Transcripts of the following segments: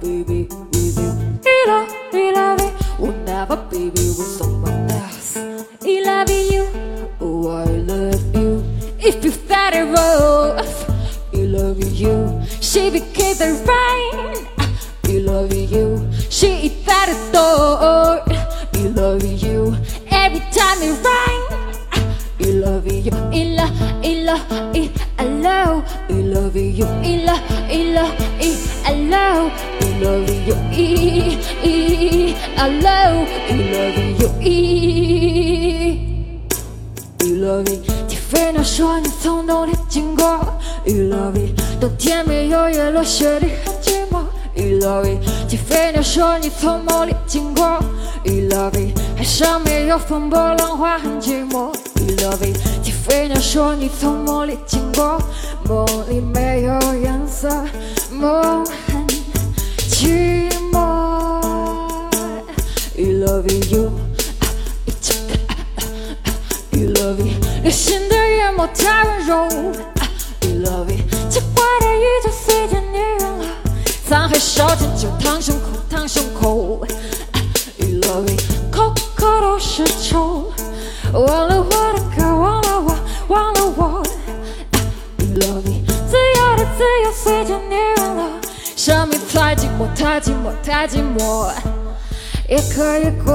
baby, with you. Il love il a we'll never baby with someone else. He love you, oh I love you. If you thought it was, He love you. She became the rain. He love you. She is that door. He love you. Every time it rains, He love you. Love love you. I, love. You love you. I. You love it，铁飞鸟说你从冬天经过。You love it，冬天没有叶落，雪地很寂寞。You love it，铁飞鸟说你从梦里经过。You love it，海上没有风波，浪花很寂寞。You love it，铁飞鸟说你从梦里经过，梦里没有颜色，梦很寂柔。You love it，奇怪的宇宙随着你远了，沧海烧尽就烫胸口，烫胸口。You love it，口口都是愁，忘了我的歌，忘了我，忘了我。You love it，自由的自由随着你远了，生命太寂寞，太寂寞，太寂寞，也可以。过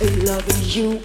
in loving you.